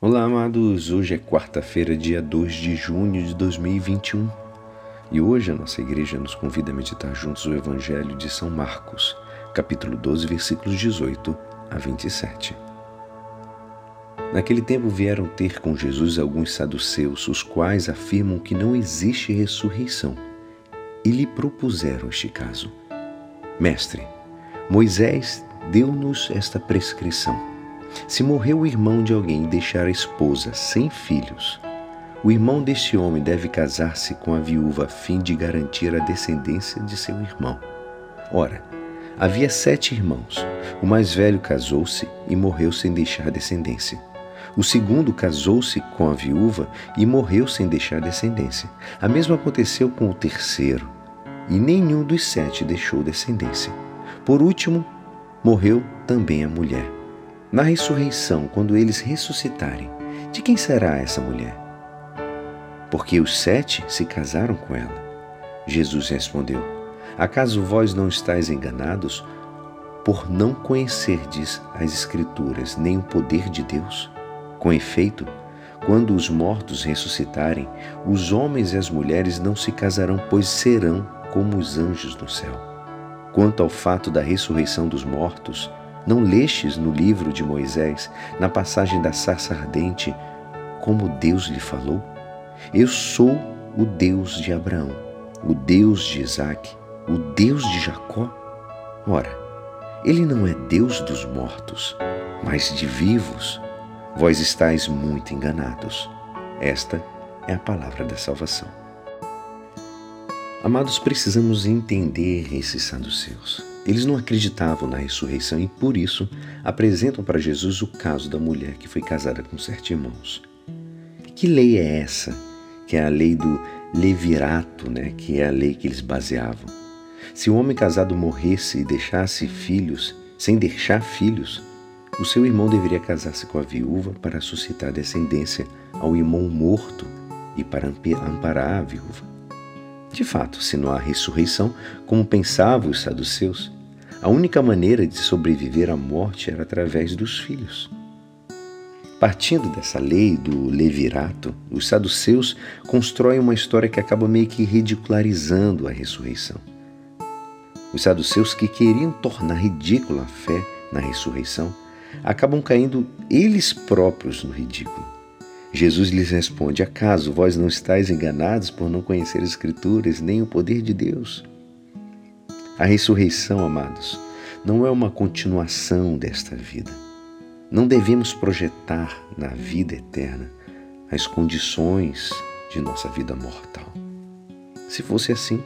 Olá, amados. Hoje é quarta-feira, dia 2 de junho de 2021. E hoje a nossa igreja nos convida a meditar juntos o Evangelho de São Marcos, capítulo 12, versículos 18 a 27. Naquele tempo vieram ter com Jesus alguns saduceus, os quais afirmam que não existe ressurreição, e lhe propuseram este caso: Mestre, Moisés deu-nos esta prescrição se morreu o irmão de alguém e deixar a esposa sem filhos, o irmão deste homem deve casar-se com a viúva a fim de garantir a descendência de seu irmão. Ora, havia sete irmãos. O mais velho casou-se e morreu sem deixar descendência. O segundo casou-se com a viúva e morreu sem deixar descendência. A mesma aconteceu com o terceiro, e nenhum dos sete deixou descendência. Por último, morreu também a mulher. Na ressurreição, quando eles ressuscitarem, de quem será essa mulher? Porque os sete se casaram com ela. Jesus respondeu: Acaso vós não estáis enganados por não conhecerdes as Escrituras nem o poder de Deus? Com efeito, quando os mortos ressuscitarem, os homens e as mulheres não se casarão, pois serão como os anjos do céu. Quanto ao fato da ressurreição dos mortos, não lestes no livro de Moisés, na passagem da sarça ardente, como Deus lhe falou? Eu sou o Deus de Abraão, o Deus de Isaac, o Deus de Jacó? Ora, ele não é Deus dos mortos, mas de vivos. Vós estáis muito enganados. Esta é a palavra da salvação. Amados, precisamos entender esses saduceus. Eles não acreditavam na ressurreição e, por isso, apresentam para Jesus o caso da mulher que foi casada com sete irmãos. Que lei é essa? Que é a lei do levirato, né? que é a lei que eles baseavam. Se o homem casado morresse e deixasse filhos, sem deixar filhos, o seu irmão deveria casar-se com a viúva para suscitar descendência ao irmão morto e para amparar a viúva. De fato, se não há ressurreição, como pensavam os saduceus, a única maneira de sobreviver à morte era através dos filhos. Partindo dessa lei do levirato, os saduceus constroem uma história que acaba meio que ridicularizando a ressurreição. Os saduceus que queriam tornar ridícula a fé na ressurreição acabam caindo eles próprios no ridículo. Jesus lhes responde: Acaso vós não estáis enganados por não conhecer as Escrituras nem o poder de Deus? A ressurreição, amados, não é uma continuação desta vida. Não devemos projetar na vida eterna as condições de nossa vida mortal. Se fosse assim,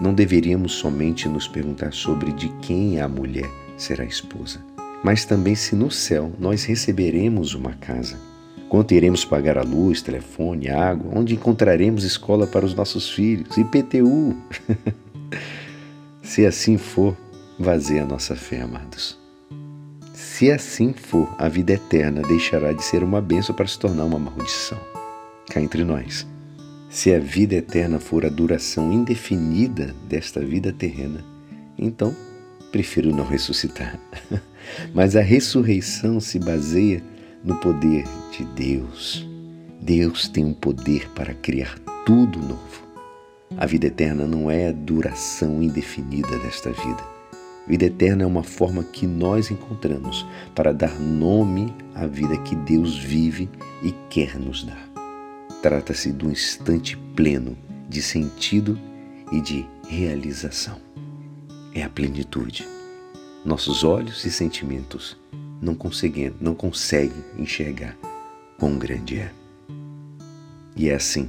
não deveríamos somente nos perguntar sobre de quem a mulher será esposa, mas também se no céu nós receberemos uma casa Quanto iremos pagar a luz, telefone, água? Onde encontraremos escola para os nossos filhos? IPTU! Se assim for, vazia a nossa fé, amados. Se assim for, a vida eterna deixará de ser uma bênção para se tornar uma maldição. Cá entre nós. Se a vida eterna for a duração indefinida desta vida terrena, então prefiro não ressuscitar. Mas a ressurreição se baseia no poder de Deus. Deus tem um poder para criar tudo novo. A vida eterna não é a duração indefinida desta vida. Vida eterna é uma forma que nós encontramos para dar nome à vida que Deus vive e quer nos dar. Trata-se de um instante pleno de sentido e de realização. É a plenitude. Nossos olhos e sentimentos não conseguem, não conseguem enxergar quão grande é. E é assim,